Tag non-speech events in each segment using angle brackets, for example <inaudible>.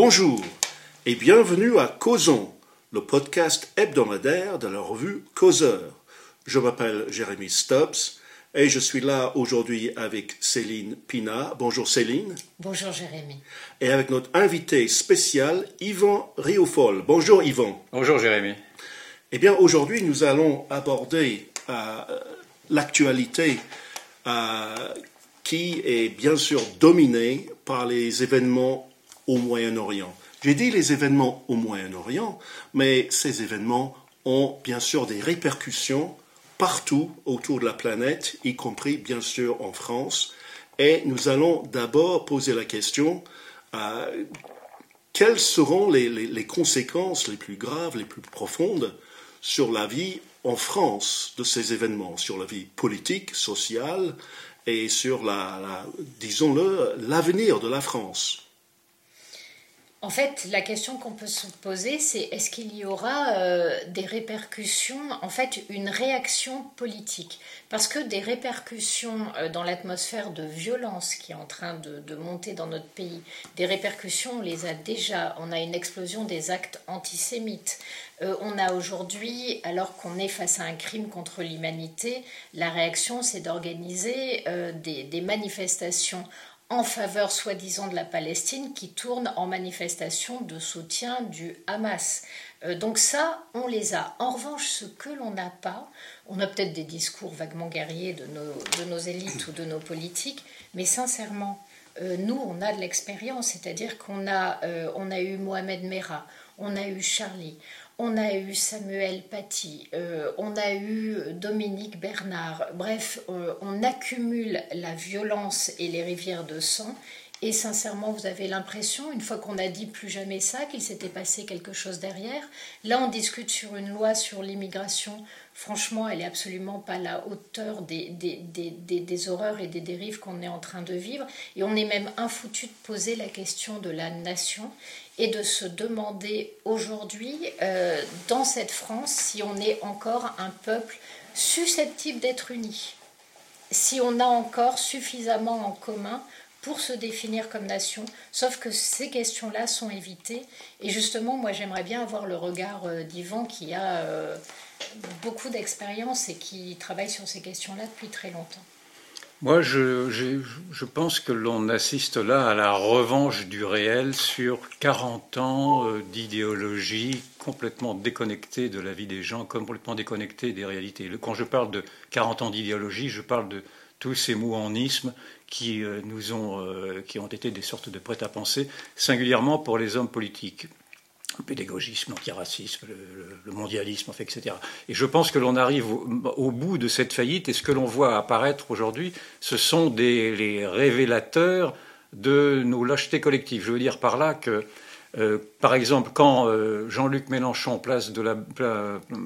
Bonjour et bienvenue à Causons, le podcast hebdomadaire de la revue Causeur. Je m'appelle Jérémy Stubbs et je suis là aujourd'hui avec Céline Pina. Bonjour Céline. Bonjour Jérémy. Et avec notre invité spécial, Yvan Riofol. Bonjour Yvan. Bonjour Jérémy. Eh bien aujourd'hui nous allons aborder euh, l'actualité euh, qui est bien sûr dominée par les événements au Moyen-Orient. J'ai dit les événements au Moyen-Orient, mais ces événements ont bien sûr des répercussions partout autour de la planète, y compris bien sûr en France. Et nous allons d'abord poser la question euh, quelles seront les, conséquences les plus graves, les plus profondes sur la vie en France de ces événements, sur la vie politique, sociale et sur la disons-le, l'avenir de la France? En fait, la question qu'on peut se poser, c'est est-ce qu'il y aura euh, des répercussions, en fait, une réaction politique? Parce que des répercussions euh, dans l'atmosphère de violence qui est en train de, monter dans notre pays, des répercussions, on les a déjà. On a une explosion des actes antisémites. Euh, on a aujourd'hui, alors qu'on est face à un crime contre l'humanité, la réaction, c'est d'organiser des manifestations en faveur soi-disant de la Palestine qui tourne en manifestation de soutien du Hamas. Euh, donc ça, on les a. En revanche, ce que l'on n'a pas, on a peut-être des discours vaguement guerriers de nos, élites ou de nos politiques, mais sincèrement, euh, nous, on a de l'expérience, c'est-à-dire qu'on a, euh, on a eu Mohamed Merah, on a eu Charlie, on a eu Samuel Paty, euh, on a eu Dominique Bernard. Bref, euh, on accumule la violence et les rivières de sang. Et sincèrement, vous avez l'impression, une fois qu'on a dit plus jamais ça, qu'il s'était passé quelque chose derrière. Là, on discute sur une loi sur l'immigration. Franchement, elle n'est absolument pas à la hauteur des, des horreurs et des dérives qu'on est en train de vivre. Et on est même infoutu de poser la question de la nation et de se demander aujourd'hui, euh, dans cette France, si on est encore un peuple susceptible d'être uni, si on a encore suffisamment en commun pour se définir comme nation, sauf que ces questions-là sont évitées. Et justement, moi, j'aimerais bien avoir le regard euh, d'Yvan qui a euh, beaucoup d'expérience et qui travaille sur ces questions-là depuis très longtemps. Moi, je, pense que l'on assiste là à la revanche du réel sur 40 ans euh, d'idéologie complètement déconnectée de la vie des gens, complètement déconnectée des réalités. Quand je parle de 40 ans d'idéologie, je parle de tous ces mouanismes qui, euh, nous ont, euh, qui ont été des sortes de prêt-à-penser, singulièrement pour les hommes politiques le pédagogisme, l'antiracisme, le, mondialisme, etc. Et je pense que l'on arrive au, bout de cette faillite, et ce que l'on voit apparaître aujourd'hui, ce sont les révélateurs de nos lâchetés collectives. Je veux dire par là que, euh, par exemple, quand Jean-Luc Mélenchon, place de, la,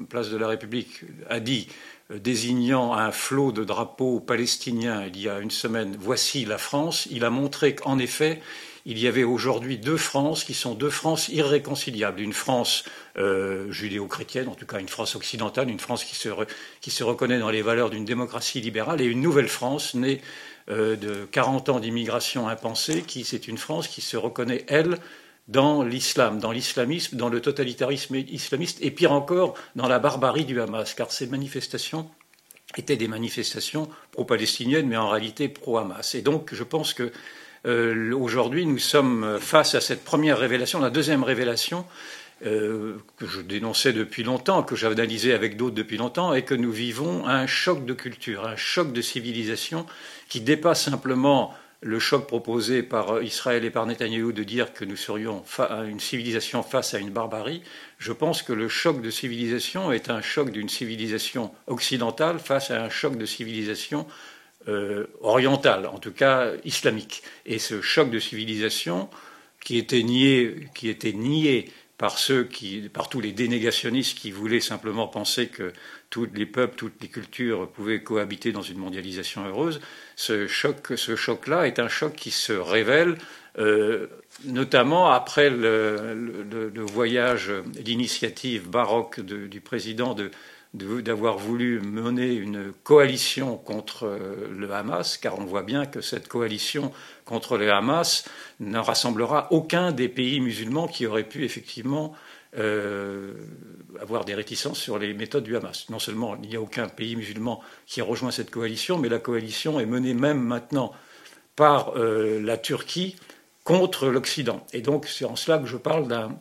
place de la République, a dit désignant un flot de drapeaux palestiniens il y a une semaine, voici la France, il a montré qu'en effet, il y avait aujourd'hui deux France qui sont deux France irréconciliables. Une France euh, judéo-chrétienne, en tout cas une France occidentale, une France qui se, qui se reconnaît dans les valeurs d'une démocratie libérale, et une nouvelle France née euh, de 40 ans d'immigration impensée, qui c'est une France qui se reconnaît, elle, dans l'islam, dans l'islamisme, dans le totalitarisme islamiste, et pire encore, dans la barbarie du Hamas, car ces manifestations étaient des manifestations pro-palestiniennes, mais en réalité pro-Hamas. Et donc, je pense que euh, aujourd'hui, nous sommes face à cette première révélation. La deuxième révélation, euh, que je dénonçais depuis longtemps, que j'analysais avec d'autres depuis longtemps, est que nous vivons un choc de culture, un choc de civilisation qui dépasse simplement le choc proposé par Israël et par Netanyahou de dire que nous serions une civilisation face à une barbarie, je pense que le choc de civilisation est un choc d'une civilisation occidentale face à un choc de civilisation euh, orientale, en tout cas islamique. Et ce choc de civilisation qui était nié, qui était nié par ceux qui, par tous les dénégationnistes qui voulaient simplement penser que tous les peuples, toutes les cultures pouvaient cohabiter dans une mondialisation heureuse. Ce choc, ce choc-là est un choc qui se révèle, euh, notamment après le, voyage d'initiative baroque du président de, d'avoir voulu mener une coalition contre euh, le Hamas, car on voit bien que cette coalition contre le Hamas ne rassemblera aucun des pays musulmans qui auraient pu effectivement euh, avoir des réticences sur les méthodes du Hamas. Non seulement il n'y a aucun pays musulman qui a rejoint cette coalition, mais la coalition est menée même maintenant par euh, la Turquie contre l'Occident. Et donc c'est en cela que je parle d'un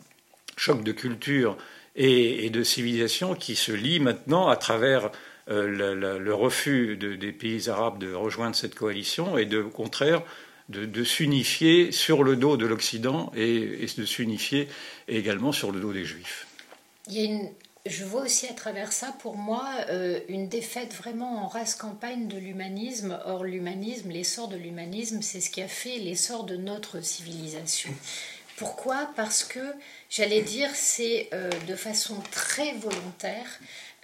choc de culture et, de civilisation qui se lie maintenant à travers euh, le, refus des pays arabes de rejoindre cette coalition et de, au contraire de, s'unifier sur le dos de l'Occident et, de s'unifier également sur le dos des Juifs. je vois aussi à travers ça, pour moi, euh, une défaite vraiment en race campagne de l'humanisme. Or, l'humanisme, l'essor de l'humanisme, c'est ce qui a fait l'essor de notre civilisation. Pourquoi? Parce que, j'allais dire, c'est euh, de façon très volontaire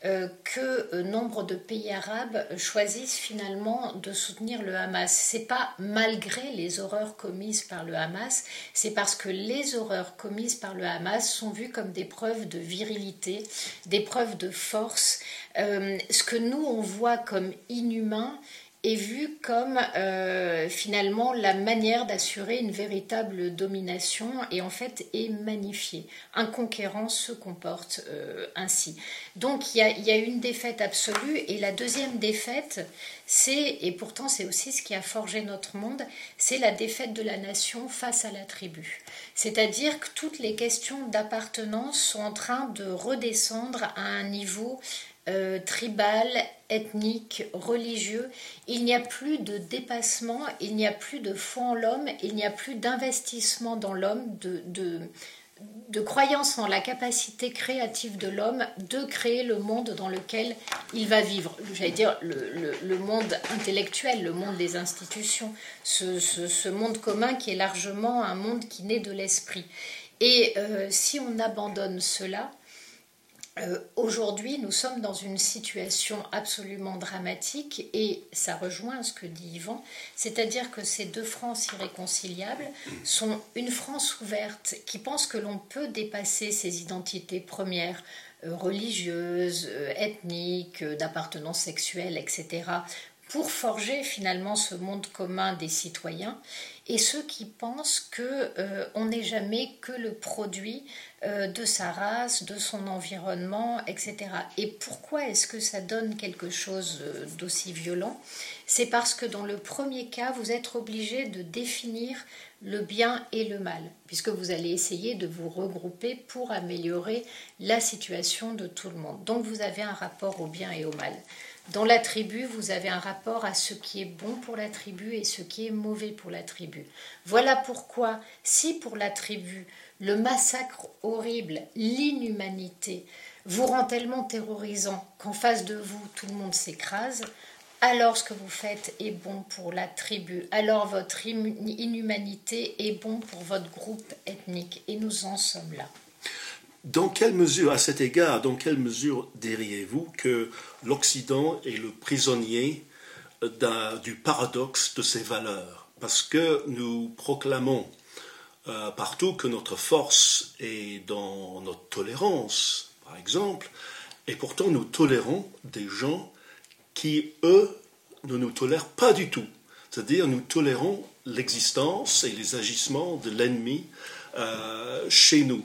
euh, que euh, nombre de pays arabes choisissent finalement de soutenir le Hamas. C'est pas malgré les horreurs commises par le Hamas, c'est parce que les horreurs commises par le Hamas sont vues comme des preuves de virilité, des preuves de force. ce que nous on voit comme inhumain, est vu comme euh, finalement la manière d'assurer une véritable domination et en fait est magnifié. Un conquérant se comporte euh, ainsi. Donc il y, a, une défaite absolue et la deuxième défaite, c'est, et pourtant c'est aussi ce qui a forgé notre monde, c'est la défaite de la nation face à la tribu. C'est-à-dire que toutes les questions d'appartenance sont en train de redescendre à un niveau euh, tribal, ethnique, religieux. Il n'y a plus de dépassement, il n'y a plus de foi en l'homme, il n'y a plus d'investissement dans l'homme, de, de, croyance en la capacité créative de l'homme de créer le monde dans lequel il va vivre. J'allais dire le, monde intellectuel, le monde des institutions, ce, monde commun qui est largement un monde qui naît de l'esprit. Et euh, si on abandonne cela, euh, aujourd'hui, nous sommes dans une situation absolument dramatique et ça rejoint ce que dit Yvan, c'est-à-dire que ces deux France irréconciliables sont une France ouverte qui pense que l'on peut dépasser ses identités premières, euh, religieuses, euh, ethniques, d'appartenance sexuelle, etc., pour forger finalement ce monde commun des citoyens et ceux qui pensent que on n'est jamais que le produit euh, de sa race, de son environnement, etc. Et pourquoi est-ce que ça donne quelque chose euh, d'aussi violent? C'est parce que dans le premier cas, vous êtes obligé de définir le bien et le mal, puisque vous allez essayer de vous regrouper pour améliorer la situation de tout le monde. Donc vous avez un rapport au bien et au mal. Dans la tribu, vous avez un rapport à ce qui est bon pour la tribu et ce qui est mauvais pour la tribu. Voilà pourquoi, si pour la tribu, le massacre horrible, l'inhumanité vous rend tellement terrorisant qu'en face de vous, tout le monde s'écrase, alors ce que vous faites est bon pour la tribu, alors votre inhumanité est bon pour votre groupe ethnique. Et nous en sommes là. Dans quelle mesure, à cet égard, dans quelle mesure diriez-vous que l'Occident est le prisonnier du paradoxe de ses valeurs? Parce que nous proclamons euh, partout que notre force est dans notre tolérance, par exemple, et pourtant nous tolérons des gens qui, eux, ne nous tolèrent pas du tout. C'est-à-dire nous tolérons l'existence et les agissements de l'ennemi euh, chez nous.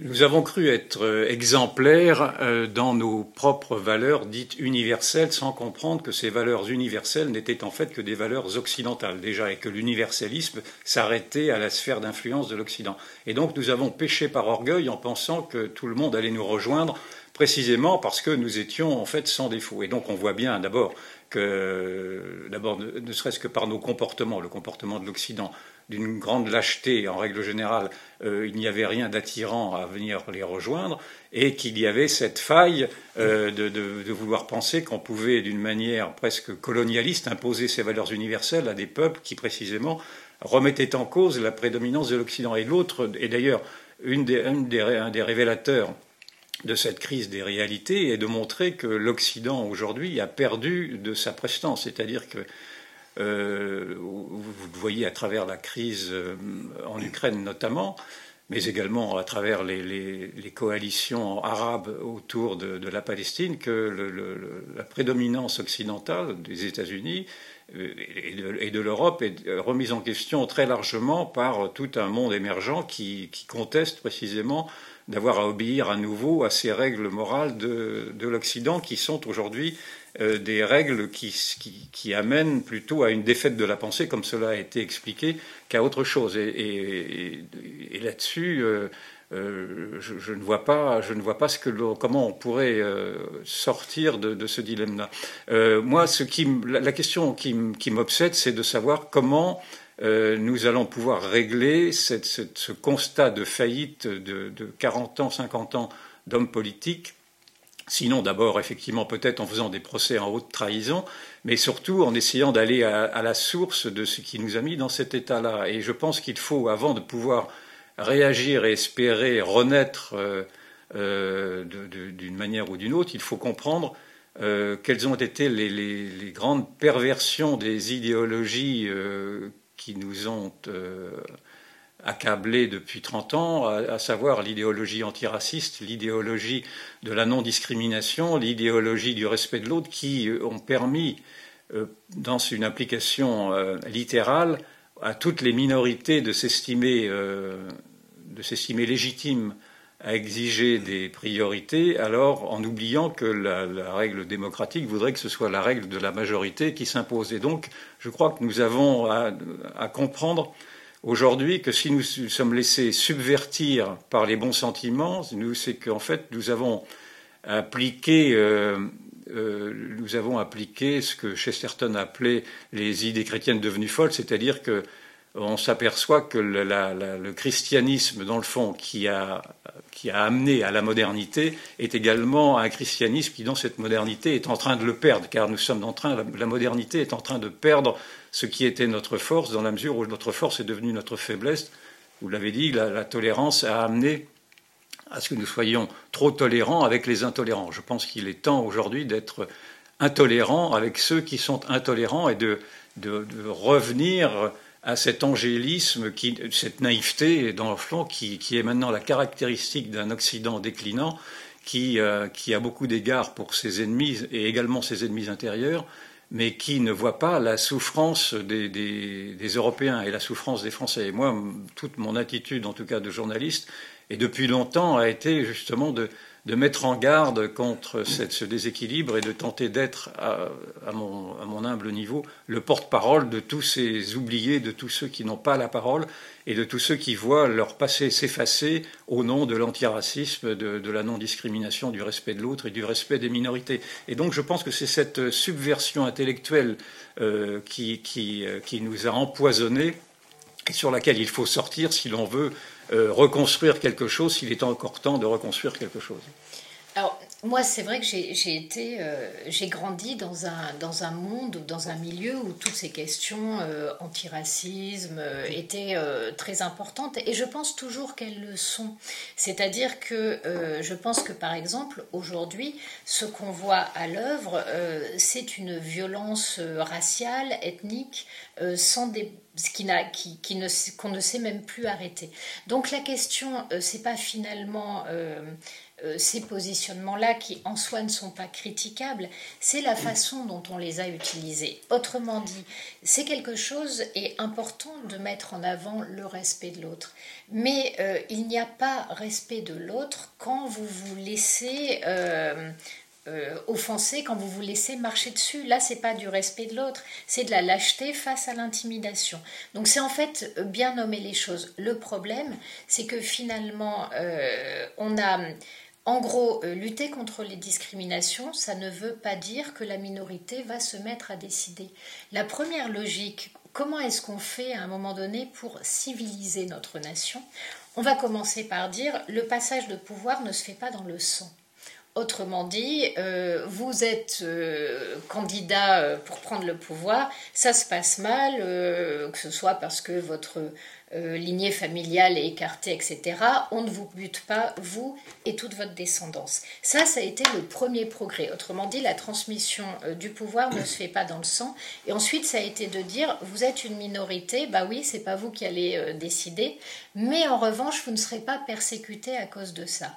Nous avons cru être euh, exemplaires euh, dans nos propres valeurs dites universelles sans comprendre que ces valeurs universelles n'étaient en fait que des valeurs occidentales déjà et que l'universalisme s'arrêtait à la sphère d'influence de l'Occident. Et donc nous avons péché par orgueil en pensant que tout le monde allait nous rejoindre précisément parce que nous étions en fait sans défaut. Et donc on voit bien d'abord que, d'abord, ne serait-ce que par nos comportements, le comportement de l'Occident, d'une grande lâcheté en règle générale, euh, il n'y avait rien d'attirant à venir les rejoindre, et qu'il y avait cette faille euh, de, vouloir penser qu'on pouvait, d'une manière presque colonialiste, imposer ces valeurs universelles à des peuples qui, précisément, remettaient en cause la prédominance de l'Occident. Et l'autre, et d'ailleurs, un des révélateurs de cette crise des réalités est de montrer que l'Occident aujourd'hui a perdu de sa prestance, c'est-à-dire que euh, vous le voyez à travers la crise euh, en Ukraine notamment, mais également à travers les, coalitions arabes autour de, la Palestine, que la prédominance occidentale des États-Unis euh, et de, l'Europe est remise en question très largement par tout un monde émergent qui, conteste précisément d'avoir à obéir à nouveau à ces règles morales de, l'Occident qui sont aujourd'hui euh, des règles qui, amènent plutôt à une défaite de la pensée, comme cela a été expliqué, qu'à autre chose. Et, là-dessus, euh, euh, je, ne vois pas, je ne vois pas comment on pourrait sortir de, ce dilemme-là. Moi, la, question qui, m'obsède, c'est de savoir comment nous allons pouvoir régler ce constat de faillite de, 40 ans, 50 ans d'hommes politiques. Sinon, d'abord, effectivement, peut-être en faisant des procès en haute trahison, mais surtout en essayant d'aller à, la source de ce qui nous a mis dans cet état-là. Et je pense qu'il faut, avant de pouvoir réagir et espérer renaître euh, euh, d'une manière ou d'une autre, il faut comprendre euh, quelles ont été les, grandes perversions des idéologies qui nous ont accablés depuis 30 ans, à, savoir l'idéologie antiraciste, l'idéologie de la non-discrimination, l'idéologie du respect de l'autre, qui ont permis, dans une application littérale, à toutes les minorités de s'estimer euh, de s'estimer légitimes à exiger des priorités, alors en oubliant que la, règle démocratique voudrait que ce soit la règle de la majorité qui s'impose. Et donc, je crois que nous avons à, comprendre aujourd'hui que si nous sommes laissés subvertir par les bons sentiments, c'est qu'en fait, nous avons appliqué euh, euh, nous avons appliqué ce que Chesterton appelait les idées chrétiennes devenues folles, c'est-à-dire que on s'aperçoit que le, christianisme, dans le fond, qui a, qui a, amené à la modernité, est également un christianisme qui, dans cette modernité, est en train de le perdre, car nous sommes en train, la, modernité est en train de perdre ce qui était notre force, dans la mesure où notre force est devenue notre faiblesse. Vous l'avez dit, la tolérance a amené à ce que nous soyons trop tolérants avec les intolérants. Je pense qu'il est temps aujourd'hui d'être intolérants avec ceux qui sont intolérants et de, revenir à cet angélisme, cette naïveté dans le fond qui, est maintenant la caractéristique d'un Occident déclinant, qui, euh, a beaucoup d'égards pour ses ennemis et également ses ennemis intérieurs, mais qui ne voit pas la souffrance des, Européens et la souffrance des Français. Et moi, toute mon attitude, en tout cas de journaliste, et depuis longtemps a été justement de, mettre en garde contre ce déséquilibre et de tenter d'être, à, mon, humble niveau, le porte-parole de tous ces oubliés, de tous ceux qui n'ont pas la parole et de tous ceux qui voient leur passé s'effacer au nom de l'antiracisme, de, la non-discrimination, du respect de l'autre et du respect des minorités. Et donc je pense que c'est cette subversion intellectuelle euh, qui, euh, qui nous a empoisonnés et sur laquelle il faut sortir si l'on veut euh, reconstruire quelque chose s'il est encore temps de reconstruire quelque chose. Alors, moi, c'est vrai que j'ai été, euh, j'ai grandi dans un, dans un monde, dans un milieu où toutes ces questions euh, antiracisme étaient très importantes et je pense toujours qu'elles le sont. C'est-à-dire que je pense que, par exemple, aujourd'hui, ce qu'on voit à l'œuvre, c'est une violence raciale, ethnique, sans des, qui, ne, qu'on ne sait même plus arrêter. Donc la question, c'est pas finalement euh, ces positionnements-là, qui en soi ne sont pas critiquables, c'est la façon dont on les a utilisés. Autrement dit, c'est quelque chose et important de mettre en avant le respect de l'autre. Mais euh, il n'y a pas respect de l'autre quand vous vous laissez euh, offenser, quand vous vous laissez marcher dessus. Là, c'est pas du respect de l'autre, c'est de la lâcheté face à l'intimidation. Donc c'est en fait bien nommer les choses. Le problème, c'est que finalement, on a en gros, euh, lutter contre les discriminations, ça ne veut pas dire que la minorité va se mettre à décider. La première logique, comment est-ce qu'on fait à un moment donné pour civiliser notre nation? On va commencer par dire le passage de pouvoir ne se fait pas dans le sang. Autrement dit, euh, vous êtes euh, candidat pour prendre le pouvoir, ça se passe mal, que ce soit parce que votre euh, lignée familiale est écartée, etc., on ne vous bute pas, vous et toute votre descendance. Ça, ça a été le premier progrès. Autrement dit, la transmission euh, du pouvoir ne se fait pas dans le sang. Et ensuite, ça a été de dire, vous êtes une minorité, bah oui, c'est pas vous qui allez euh, décider, mais en revanche, vous ne serez pas persécuté à cause de ça.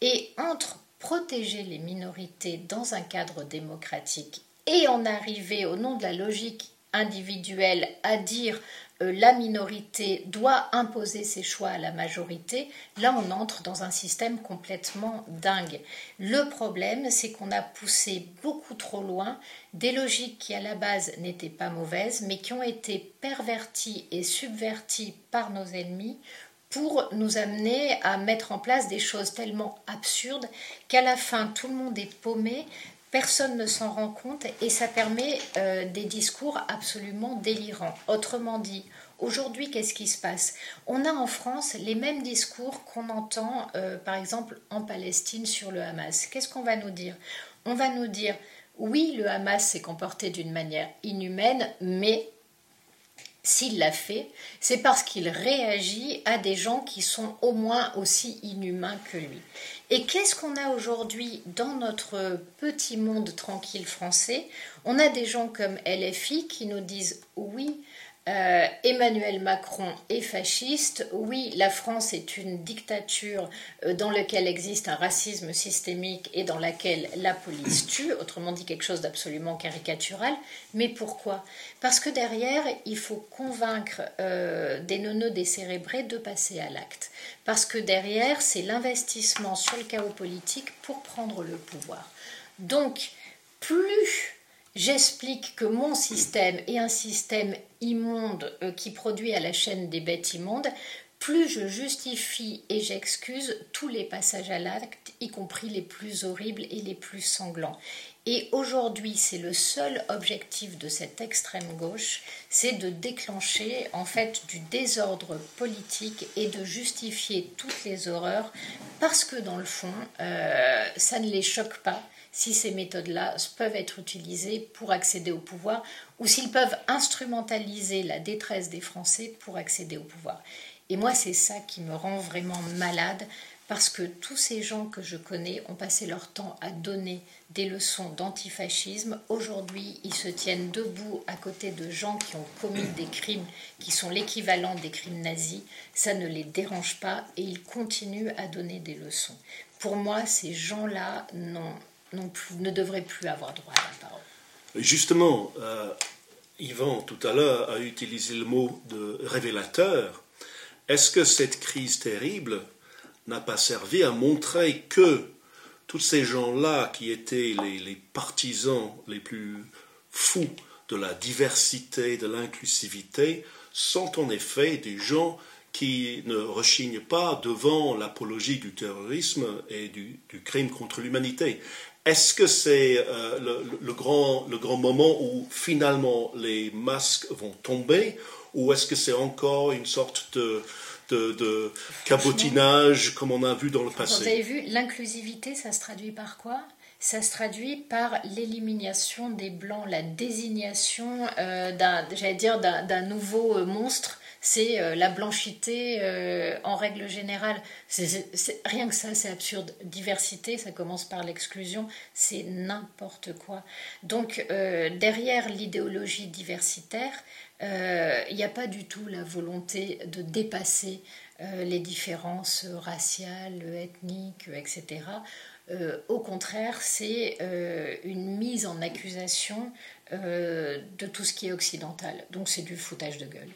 Et entre protéger les minorités dans un cadre démocratique et en arriver au nom de la logique individuelle à dire euh, la minorité doit imposer ses choix à la majorité, là on entre dans un système complètement dingue. Le problème, c'est qu'on a poussé beaucoup trop loin des logiques qui à la base n'étaient pas mauvaises, mais qui ont été perverties et subverties par nos ennemis pour nous amener à mettre en place des choses tellement absurdes qu'à la fin tout le monde est paumé, personne ne s'en rend compte et ça permet euh, des discours absolument délirants. Autrement dit, aujourd'hui, qu'est-ce qui se passe? On a en France les mêmes discours qu'on entend euh, par exemple en Palestine sur le Hamas. Qu'est-ce qu'on va nous dire? On va nous dire oui, le Hamas s'est comporté d'une manière inhumaine, mais s'il l'a fait, c'est parce qu'il réagit à des gens qui sont au moins aussi inhumains que lui. Et qu'est-ce qu'on a aujourd'hui dans notre petit monde tranquille français? On a des gens comme LFI qui nous disent oui, euh, Emmanuel Macron est fasciste. Oui, la France est une dictature euh, dans laquelle existe un racisme systémique et dans laquelle la police tue, autrement dit quelque chose d'absolument caricatural. Mais pourquoi? Parce que derrière, il faut convaincre euh, des neuneux décérébrés de passer à l'acte. Parce que derrière, c'est l'investissement sur le chaos politique pour prendre le pouvoir. Donc, plus j'explique que mon système est un système immonde euh, qui produit à la chaîne des bêtes immondes, plus je justifie et j'excuse tous les passages à l'acte, y compris les plus horribles et les plus sanglants. Et aujourd'hui, c'est le seul objectif de cette extrême gauche, c'est de déclencher en fait du désordre politique et de justifier toutes les horreurs, parce que dans le fond, euh, ça ne les choque pas si ces méthodes-là peuvent être utilisées pour accéder au pouvoir ou s'ils peuvent instrumentaliser la détresse des Français pour accéder au pouvoir. Et moi, c'est ça qui me rend vraiment malade parce que tous ces gens que je connais ont passé leur temps à donner des leçons d'antifascisme. Aujourd'hui, ils se tiennent debout à côté de gens qui ont commis des crimes qui sont l'équivalent des crimes nazis. Ça ne les dérange pas et ils continuent à donner des leçons. Pour moi, ces gens-là n'ont ne devrait plus avoir droit à la parole. Justement, euh, Yvan, tout à l'heure, a utilisé le mot de révélateur. Est-ce que cette crise terrible n'a pas servi à montrer que tous ces gens-là qui étaient les, partisans les plus fous de la diversité, de l'inclusivité, sont en effet des gens qui ne rechignent pas devant l'apologie du terrorisme et du crime contre l'humanité. Est-ce que c'est euh, le, grand, le grand moment où finalement les masques vont tomber ou est-ce que c'est encore une sorte de, de, cabotinage comme on a vu dans le passé? Vous avez vu, l'inclusivité, ça se traduit par quoi? Ça se traduit par l'élimination des blancs, la désignation euh, d'un, j'allais dire, d'un nouveau euh, monstre c'est euh, la blanchité euh, en règle générale. rien que ça, c'est absurde. Diversité, ça commence par l'exclusion, c'est n'importe quoi. Donc, euh, derrière l'idéologie diversitaire, il n'y a pas du tout la volonté de dépasser les différences raciales, ethniques, etc. au contraire, c'est une mise en accusation de tout ce qui est occidental. Donc c'est du foutage de gueule.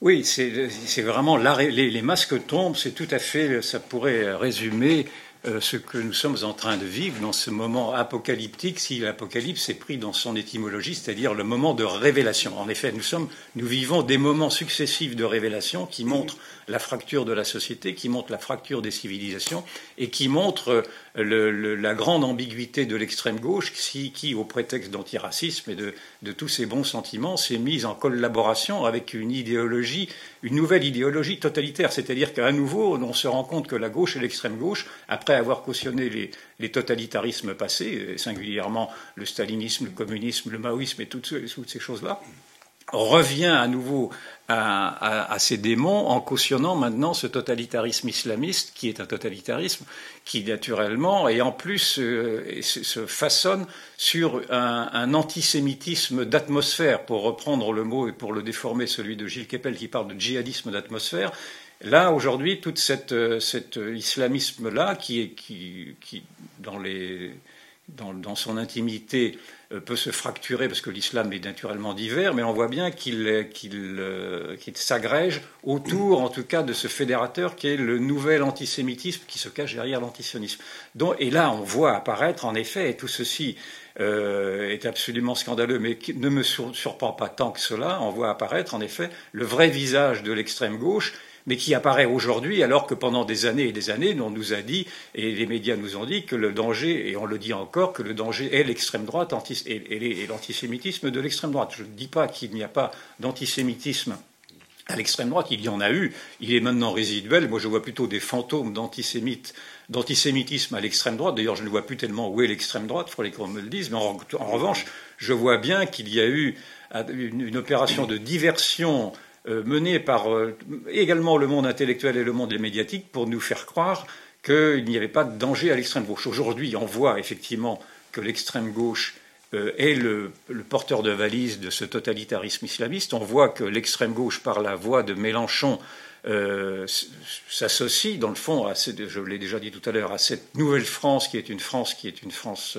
Oui, c'est vraiment les, les, masques tombent, c'est tout à fait, ça pourrait résumer euh, ce que nous sommes en train de vivre dans ce moment apocalyptique, si l'apocalypse est pris dans son étymologie, c'est-à-dire le moment de révélation. En effet, nous, sommes, nous vivons des moments successifs de révélation qui montrent la fracture de la société, qui montrent la fracture des civilisations et qui montrent euh, la grande ambiguïté de l'extrême gauche qui, au prétexte d'antiracisme et de, tous ces bons sentiments, s'est mise en collaboration avec une idéologie, une nouvelle idéologie totalitaire. C'est-à-dire qu'à nouveau, on se rend compte que la gauche et l'extrême gauche, après avoir cautionné les, totalitarismes passés, singulièrement le stalinisme, le communisme, le maoïsme et toutes ces choses-là, revient à nouveau à, ces démons en cautionnant maintenant ce totalitarisme islamiste qui est un totalitarisme qui naturellement et en plus euh, se façonne sur un, antisémitisme d'atmosphère, pour reprendre le mot et pour le déformer, celui de Gilles Kepel qui parle de djihadisme d'atmosphère. Là, aujourd'hui, tout cette, euh, cet islamisme-là, qui, est, qui, qui dans, les, dans, son intimité, euh, peut se fracturer parce que l'islam est naturellement divers, mais on voit bien qu'il euh, s'agrège autour, en tout cas, de ce fédérateur qui est le nouvel antisémitisme qui se cache derrière l'antisionisme. Et là, on voit apparaître, en effet, et tout ceci euh, est absolument scandaleux, mais ne me surprend pas tant que cela, on voit apparaître, en effet, le vrai visage de l'extrême gauche mais qui apparaît aujourd'hui alors que pendant des années et des années, on nous a dit, et les médias nous ont dit, que le danger, et on le dit encore, que le danger est l'extrême droite et, l'antisémitisme de l'extrême droite. Je ne dis pas qu'il n'y a pas d'antisémitisme à l'extrême droite, il y en a eu, il est maintenant résiduel. Moi, je vois plutôt des fantômes d'antisémitisme à l'extrême droite. D'ailleurs, je ne vois plus tellement où est l'extrême droite, il faudrait qu'on me le dise. Mais en, revanche, je vois bien qu'il y a eu une opération de diversion euh, menée par euh, également le monde intellectuel et le monde médiatique pour nous faire croire qu'il n'y avait pas de danger à l'extrême gauche. Aujourd'hui, on voit effectivement que l'extrême gauche euh, est le, porteur de valise de ce totalitarisme islamiste. On voit que l'extrême gauche, par la voix de Mélenchon, s'associe, dans le fond, je l'ai déjà dit tout à l'heure, à cette nouvelle France qui est une France qui est une France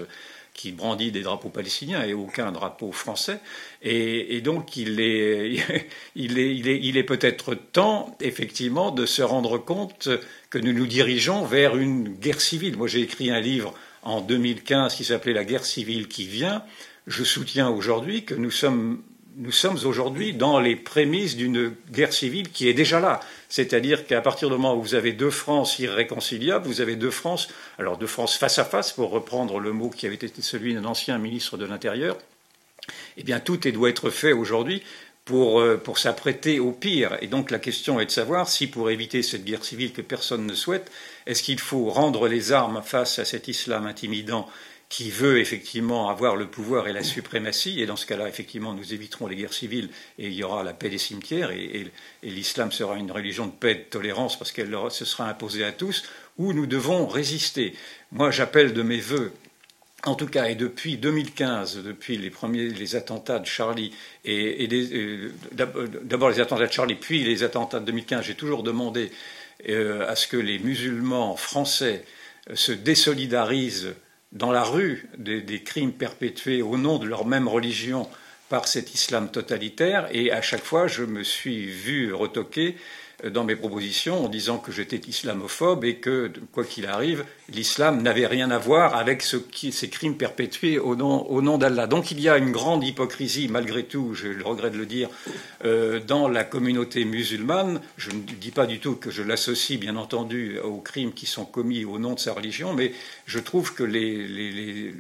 qui brandit des drapeaux palestiniens et aucun drapeau français. Et, donc il est, <laughs> il est, il est, il est peut-être temps, effectivement, de se rendre compte que nous nous dirigeons vers une guerre civile. Moi, j'ai écrit un livre en 2015 qui s'appelait La guerre civile qui vient. Je soutiens aujourd'hui que nous sommes nous sommes aujourd'hui dans les prémices d'une guerre civile qui est déjà là. C'est-à-dire qu'à partir du moment où vous avez deux France irréconciliables, vous avez deux France, alors deux France face à face, pour reprendre le mot qui avait été celui d'un ancien ministre de l'Intérieur, eh bien tout doit être fait aujourd'hui pour, euh, pour s'apprêter au pire. Et donc la question est de savoir si pour éviter cette guerre civile que personne ne souhaite, est-ce qu'il faut rendre les armes face à cet islam intimidant qui veut effectivement avoir le pouvoir et la suprématie, et dans ce cas-là, effectivement, nous éviterons les guerres civiles et il y aura la paix des cimetières, et, l'islam sera une religion de paix et de tolérance parce qu'elle se sera imposée à tous, où nous devons résister. Moi, j'appelle de mes voeux en tout cas, et depuis 2015, depuis les premiers les attentats de Charlie, et, euh, d'abord les attentats de Charlie, puis les attentats de 2015, j'ai toujours demandé euh, à ce que les musulmans français se désolidarisent dans la rue des, crimes perpétués au nom de leur même religion par cet islam totalitaire, et à chaque fois je me suis vu retoquer dans mes propositions en disant que j'étais islamophobe et que, quoi qu'il arrive, l'islam n'avait rien à voir avec ces crimes perpétués au nom, d'Allah. Donc il y a une grande hypocrisie, malgré tout, je le regrette de le dire, euh, dans la communauté musulmane. Je ne dis pas du tout que je l'associe, bien entendu, aux crimes qui sont commis au nom de sa religion, mais je trouve que les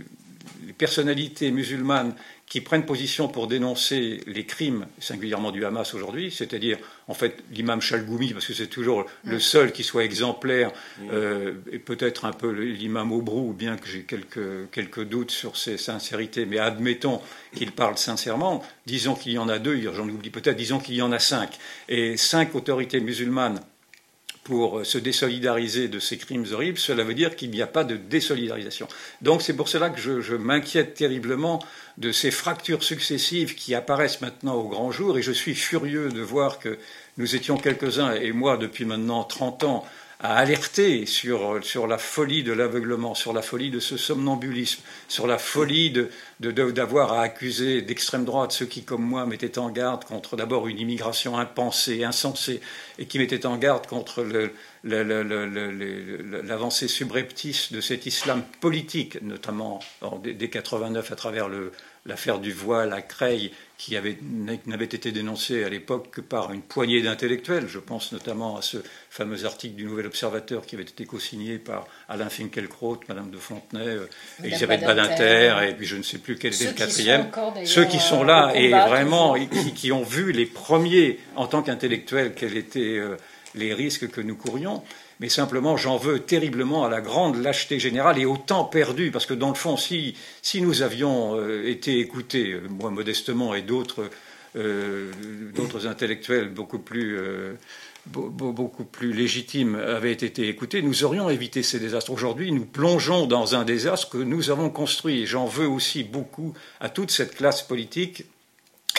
personnalités musulmanes qui prennent position pour dénoncer les crimes, singulièrement du Hamas aujourd'hui, c'est-à-dire en fait l'imam Chalgoumi, parce que c'est toujours le seul qui soit exemplaire, euh, et peut-être un peu l'imam Obrou, bien que j'ai quelques, quelques doutes sur ses sincérités, mais admettons qu'il parle sincèrement, disons qu'il y en a deux, j'en oublie peut-être, disons qu'il y en a cinq, et cinq autorités musulmanes pour se désolidariser de ces crimes horribles, cela veut dire qu'il n'y a pas de désolidarisation. Donc c'est pour cela que je, m'inquiète terriblement de ces fractures successives qui apparaissent maintenant au grand jour, et je suis furieux de voir que nous étions quelques-uns, et moi depuis maintenant 30 ans, à alerter sur, sur la folie de l'aveuglement, sur la folie de ce somnambulisme, sur la folie d'avoir de, à accuser d'extrême droite ceux qui, comme moi, mettaient en garde contre d'abord une immigration impensée, insensée, et qui mettaient en garde contre l'avancée subreptice de cet islam politique, notamment dès 89 à travers l'affaire du voile à Creil, qui n'avait été dénoncé à l'époque que par une poignée d'intellectuels. Je pense notamment à ce fameux article du Nouvel Observateur qui avait été co-signé par Alain Finkielkraut, Madame de Fontenay, euh, Elisabeth Badinter, et puis je ne sais plus quel était le quatrième. Ceux qui sont là et vraiment qui, qui, ont vu les premiers, en tant qu'intellectuels, quels étaient euh, les risques que nous courions mais simplement j'en veux terriblement à la grande lâcheté générale et au temps perdu, parce que dans le fond, si, nous avions euh, été écoutés, euh, moi modestement et d'autres d'autres intellectuels beaucoup plus beaucoup plus légitimes avaient été écoutés, nous aurions évité ces désastres. Aujourd'hui, nous plongeons dans un désastre que nous avons construit. J'en veux aussi beaucoup à toute cette classe politique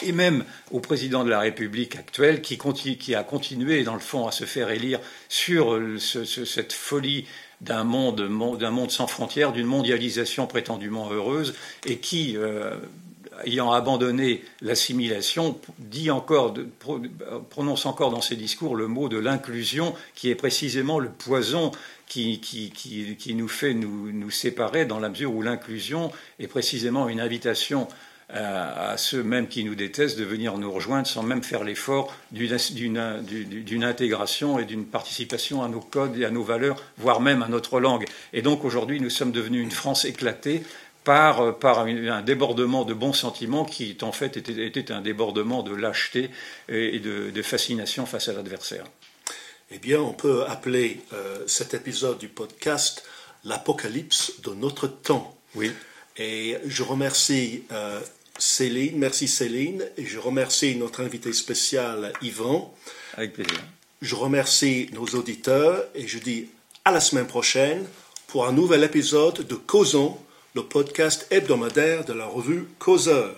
et même au président de la République actuel qui, a continué, dans le fond, à se faire élire sur cette folie d'un monde, sans frontières, d'une mondialisation prétendument heureuse, et qui, euh, ayant abandonné l'assimilation, dit encore, prononce encore dans ses discours le mot de l'inclusion, qui est précisément le poison qui, qui, nous fait nous, nous, séparer, dans la mesure où l'inclusion est précisément une invitation à, ceux même qui nous détestent de venir nous rejoindre sans même faire l'effort d'une intégration et d'une participation à nos codes et à nos valeurs, voire même à notre langue. Et donc aujourd'hui, nous sommes devenus une France éclatée par, par, un débordement de bons sentiments qui, en fait, était, était un débordement de lâcheté et de, fascination face à l'adversaire. Eh bien, on peut appeler euh, cet épisode du podcast l'apocalypse de notre temps. Oui. Et je remercie euh, Céline, merci Céline, et je remercie notre invité spécial Yvan. Avec plaisir. Je remercie nos auditeurs et je dis à la semaine prochaine pour un nouvel épisode de Causons le podcast hebdomadaire de la revue Causeur.